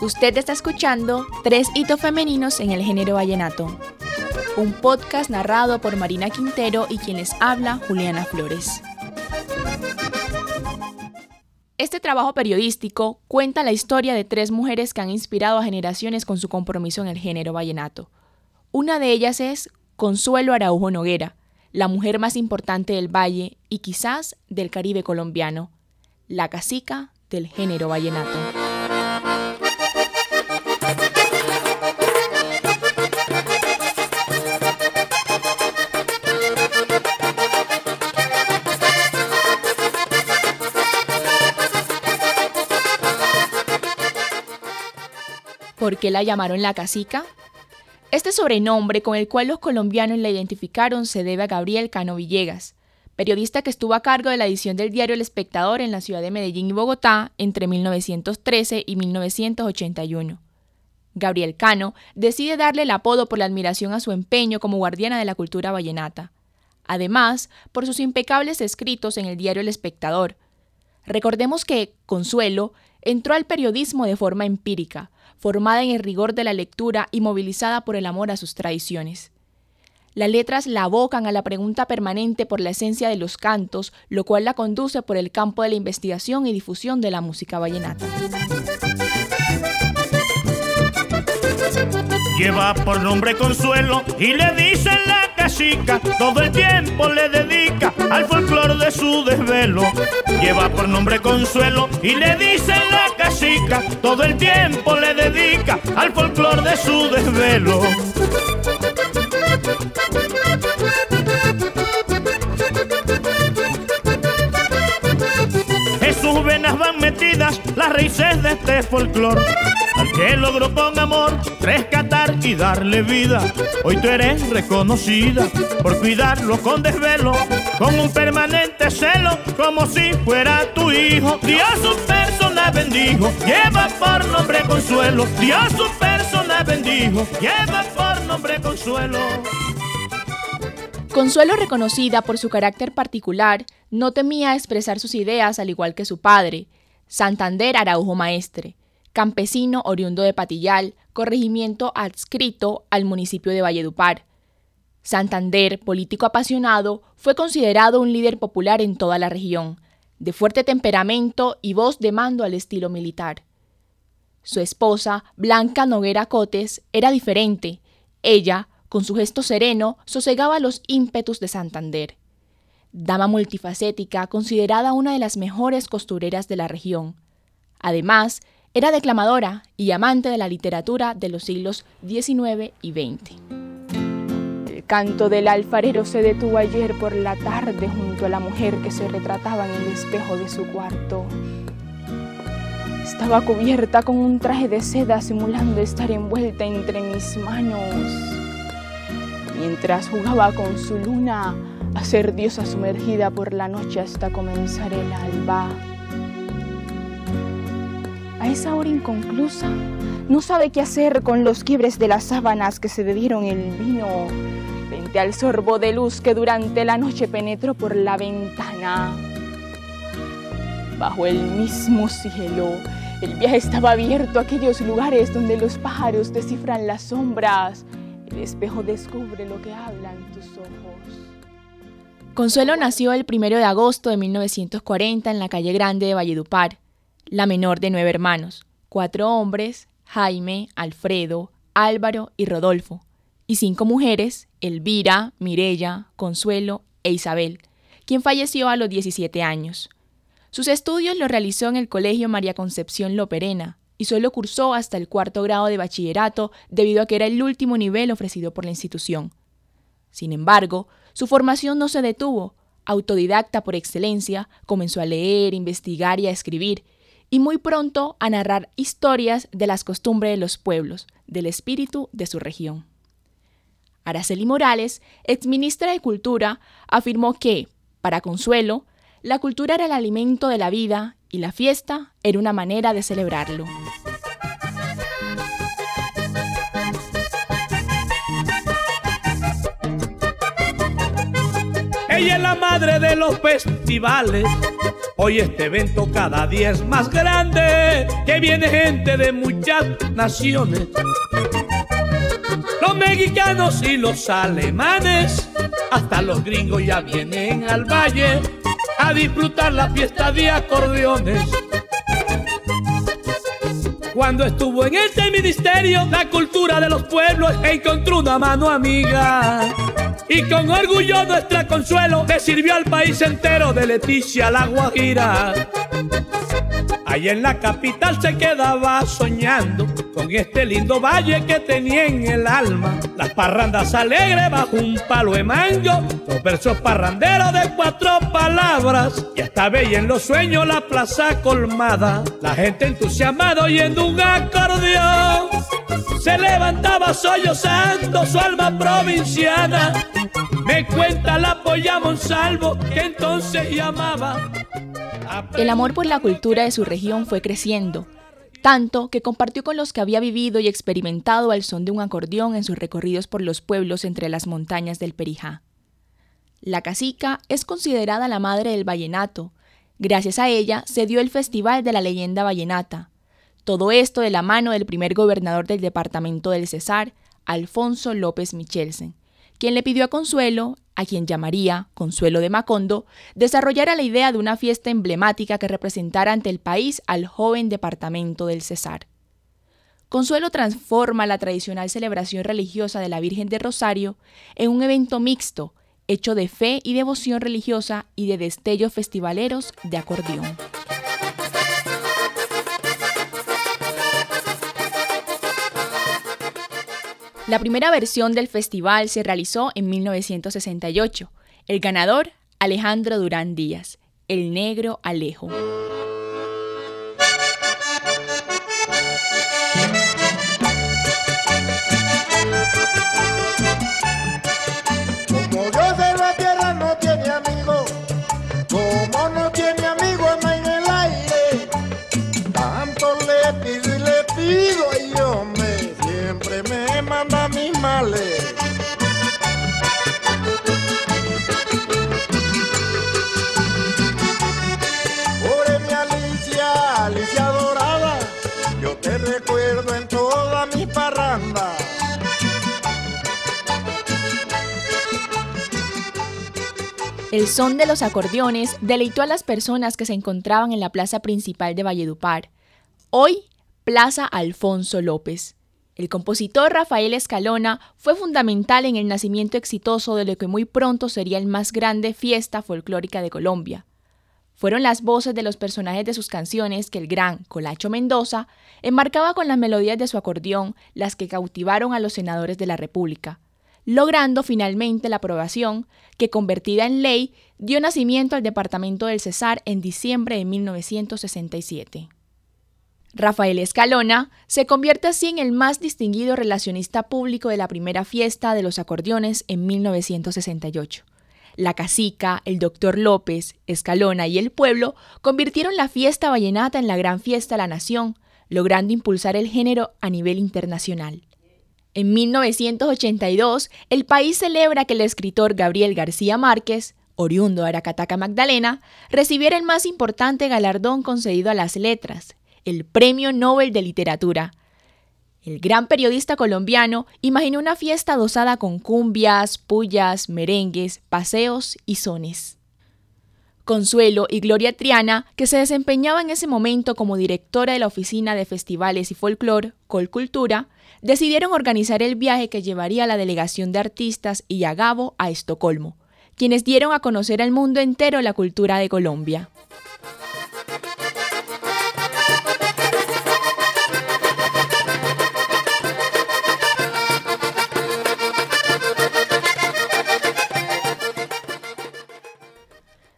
Usted está escuchando Tres hitos femeninos en el género vallenato. Un podcast narrado por Marina Quintero y quien les habla, Juliana Flores. Este trabajo periodístico cuenta la historia de tres mujeres que han inspirado a generaciones con su compromiso en el género vallenato. Una de ellas es Consuelo Araujo Noguera, la mujer más importante del valle y quizás del Caribe colombiano, la cacica del género vallenato. ¿Por qué la llamaron la cacica? Este sobrenombre con el cual los colombianos la identificaron se debe a Gabriel Cano Villegas, periodista que estuvo a cargo de la edición del diario El Espectador en la ciudad de Medellín y Bogotá entre 1913 y 1981. Gabriel Cano decide darle el apodo por la admiración a su empeño como guardiana de la cultura vallenata. Además, por sus impecables escritos en el diario El Espectador. Recordemos que Consuelo entró al periodismo de forma empírica, formada en el rigor de la lectura y movilizada por el amor a sus tradiciones. Las letras la abocan a la pregunta permanente por la esencia de los cantos, lo cual la conduce por el campo de la investigación y difusión de la música vallenata. Lleva por nombre Consuelo y le dicen la cachica, todo el tiempo le dedica al folclor de su desvelo. Lleva por nombre Consuelo y le dicen la cachica, todo el tiempo le dedica al folclor de su desvelo. En sus venas van metidas las raíces de este folclor que logró con amor rescatar y darle vida. Hoy tú eres reconocida por cuidarlo con desvelo, con un permanente celo, como si fuera tu hijo. Dios su persona bendijo, lleva por nombre consuelo. Dios su persona bendijo, lleva por nombre consuelo. Consuelo, reconocida por su carácter particular, no temía expresar sus ideas al igual que su padre, Santander Araujo Maestre, campesino oriundo de Patillal, corregimiento adscrito al municipio de Valledupar. Santander, político apasionado, fue considerado un líder popular en toda la región, de fuerte temperamento y voz de mando al estilo militar. Su esposa, Blanca Noguera Cotes, era diferente. Ella, con su gesto sereno, sosegaba los ímpetus de Santander. Dama multifacética, considerada una de las mejores costureras de la región. Además, era declamadora y amante de la literatura de los siglos XIX y XX. El canto del alfarero se detuvo ayer por la tarde junto a la mujer que se retrataba en el espejo de su cuarto. Estaba cubierta con un traje de seda simulando estar envuelta entre mis manos. Mientras jugaba con su luna a ser diosa sumergida por la noche hasta comenzar el alba. Esa hora inconclusa, no sabe qué hacer con los quiebres de las sábanas que se bebieron el vino frente al sorbo de luz que durante la noche penetró por la ventana. Bajo el mismo cielo, el viaje estaba abierto a aquellos lugares donde los pájaros descifran las sombras. El espejo descubre lo que hablan tus ojos. Consuelo nació el 1 de agosto de 1940 en la calle Grande de Valledupar la menor de nueve hermanos, cuatro hombres, Jaime, Alfredo, Álvaro y Rodolfo, y cinco mujeres, Elvira, Mirella, Consuelo e Isabel, quien falleció a los 17 años. Sus estudios los realizó en el Colegio María Concepción Loperena y solo cursó hasta el cuarto grado de bachillerato debido a que era el último nivel ofrecido por la institución. Sin embargo, su formación no se detuvo. Autodidacta por excelencia, comenzó a leer, investigar y a escribir, y muy pronto a narrar historias de las costumbres de los pueblos, del espíritu de su región. Araceli Morales, exministra de Cultura, afirmó que, para Consuelo, la cultura era el alimento de la vida y la fiesta era una manera de celebrarlo. Ella es la madre de los festivales Hoy este evento cada día es más grande, que viene gente de muchas naciones. Los mexicanos y los alemanes, hasta los gringos ya vienen al valle a disfrutar la fiesta de acordeones. Cuando estuvo en este ministerio, la cultura de los pueblos encontró una mano amiga. Y con orgullo nuestra consuelo le sirvió al país entero de Leticia la Guajira. Ahí en la capital se quedaba soñando con este lindo valle que tenía en el alma. Las parrandas alegres bajo un palo de mango, los versos parranderos de cuatro palabras. Y hasta veía en los sueños la plaza colmada, la gente entusiasmada oyendo un acordeón. Se levantaba sollozando su alma provinciana. Me cuenta la polla Monsalvo que entonces llamaba. El amor por la cultura de su región fue creciendo, tanto que compartió con los que había vivido y experimentado al son de un acordeón en sus recorridos por los pueblos entre las montañas del Perijá. La casica es considerada la madre del vallenato. Gracias a ella se dio el Festival de la Leyenda Vallenata. Todo esto de la mano del primer gobernador del departamento del Cesar, Alfonso López Michelsen, quien le pidió a Consuelo, a quien llamaría Consuelo de Macondo, desarrollara la idea de una fiesta emblemática que representara ante el país al joven departamento del Cesar. Consuelo transforma la tradicional celebración religiosa de la Virgen de Rosario en un evento mixto, hecho de fe y devoción religiosa y de destellos festivaleros de acordeón. La primera versión del festival se realizó en 1968. El ganador, Alejandro Durán Díaz, el negro Alejo. El son de los acordeones deleitó a las personas que se encontraban en la plaza principal de Valledupar, hoy Plaza Alfonso López. El compositor Rafael Escalona fue fundamental en el nacimiento exitoso de lo que muy pronto sería el más grande fiesta folclórica de Colombia. Fueron las voces de los personajes de sus canciones que el gran Colacho Mendoza enmarcaba con las melodías de su acordeón las que cautivaron a los senadores de la República logrando finalmente la aprobación que, convertida en ley, dio nacimiento al Departamento del Cesar en diciembre de 1967. Rafael Escalona se convierte así en el más distinguido relacionista público de la primera fiesta de los acordeones en 1968. La Casica, el Doctor López, Escalona y el pueblo convirtieron la fiesta vallenata en la gran fiesta de la nación, logrando impulsar el género a nivel internacional. En 1982, el país celebra que el escritor Gabriel García Márquez, oriundo de Aracataca Magdalena, recibiera el más importante galardón concedido a las letras, el Premio Nobel de Literatura. El gran periodista colombiano imaginó una fiesta adosada con cumbias, pullas, merengues, paseos y sones. Consuelo y Gloria Triana, que se desempeñaba en ese momento como directora de la Oficina de Festivales y Folclor, Colcultura, decidieron organizar el viaje que llevaría la delegación de artistas y a Gabo a Estocolmo, quienes dieron a conocer al mundo entero la cultura de Colombia.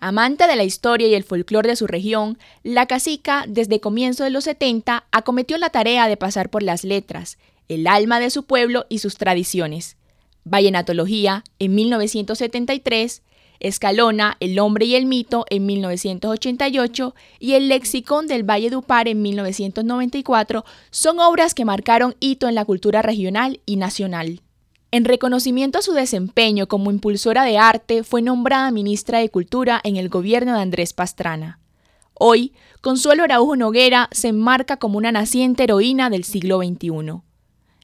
Amante de la historia y el folclore de su región, la cacica, desde comienzo de los 70, acometió la tarea de pasar por las letras, el alma de su pueblo y sus tradiciones. Vallenatología en 1973, Escalona, El hombre y el mito en 1988 y El lexicón del Valle de Upar en 1994 son obras que marcaron hito en la cultura regional y nacional. En reconocimiento a su desempeño como impulsora de arte, fue nombrada ministra de Cultura en el gobierno de Andrés Pastrana. Hoy, Consuelo Araujo Noguera se enmarca como una naciente heroína del siglo XXI.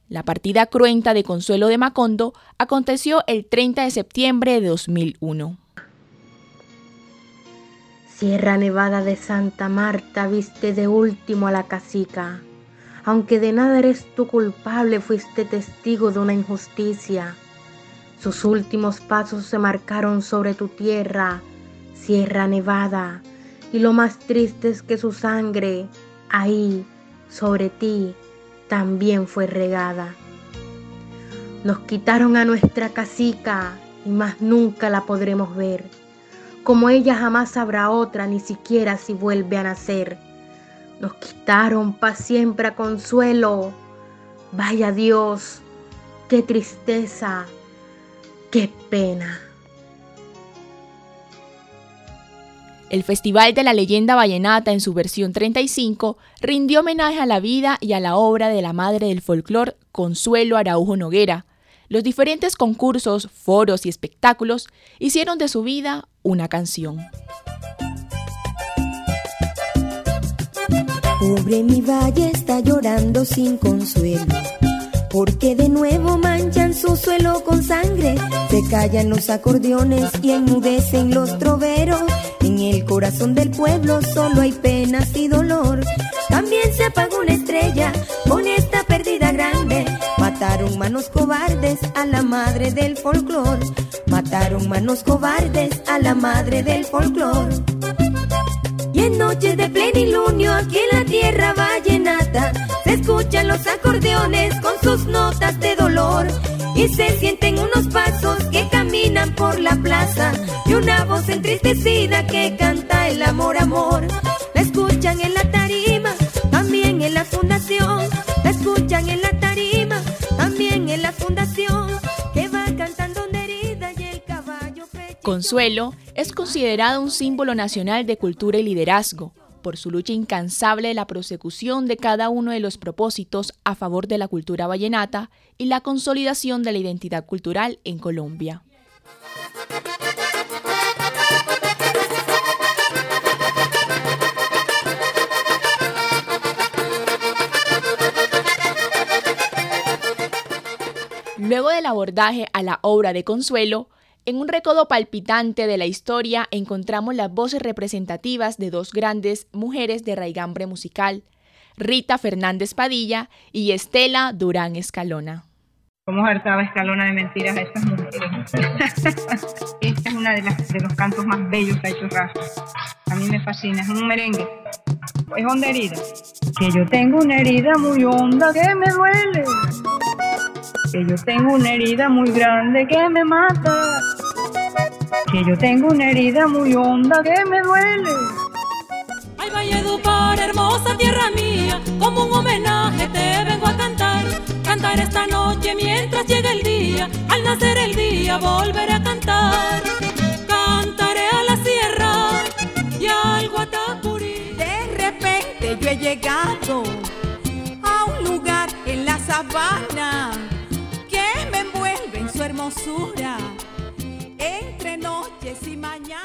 La partida cruenta de Consuelo de Macondo aconteció el 30 de septiembre de 2001. Sierra Nevada de Santa Marta viste de último a la casica. Aunque de nada eres tú culpable, fuiste testigo de una injusticia. Sus últimos pasos se marcaron sobre tu tierra, Sierra Nevada, y lo más triste es que su sangre ahí, sobre ti, también fue regada. Nos quitaron a nuestra casica y más nunca la podremos ver. Como ella jamás habrá otra, ni siquiera si vuelve a nacer. Nos quitaron para siempre a consuelo. Vaya Dios, qué tristeza, qué pena. El Festival de la Leyenda Vallenata en su versión 35 rindió homenaje a la vida y a la obra de la madre del folclor Consuelo Araujo Noguera. Los diferentes concursos, foros y espectáculos hicieron de su vida una canción. Pobre mi valle está llorando sin consuelo porque de nuevo manchan su suelo con sangre, se callan los acordeones y enmudecen los troveros. En el corazón del pueblo solo hay penas y dolor. También se apagó una estrella con esta pérdida grande. Mataron manos cobardes a la madre del folclor. Mataron manos cobardes a la madre del folclor. En noches de plenilunio aquí en la tierra vallenata. Se escuchan los acordeones con sus notas de dolor. Y se sienten unos pasos que caminan por la plaza. Y una voz entristecida que canta el amor, amor. La escuchan en la tarima, Consuelo es considerado un símbolo nacional de cultura y liderazgo por su lucha incansable de la prosecución de cada uno de los propósitos a favor de la cultura vallenata y la consolidación de la identidad cultural en Colombia. Luego del abordaje a la obra de Consuelo, en un recodo palpitante de la historia encontramos las voces representativas de dos grandes mujeres de raigambre musical, Rita Fernández Padilla y Estela Durán Escalona. ¿Cómo hartaba Escalona de mentiras a estas mujeres? Esta es una de, de los cantos más bellos que ha hecho Rafa. A mí me fascina, es un merengue. Es honda herida. Que yo tengo una herida muy honda que me duele que yo tengo una herida muy grande que me mata, que yo tengo una herida muy honda que me duele. Ay, Valledupar, hermosa tierra mía, como un homenaje te vengo a cantar. Cantar esta noche mientras llega el día, al nacer el día volveré a cantar. Cantaré a la sierra y al Guatapurí. De repente yo he llegado a un lugar en la sabana entre noches y mañanas.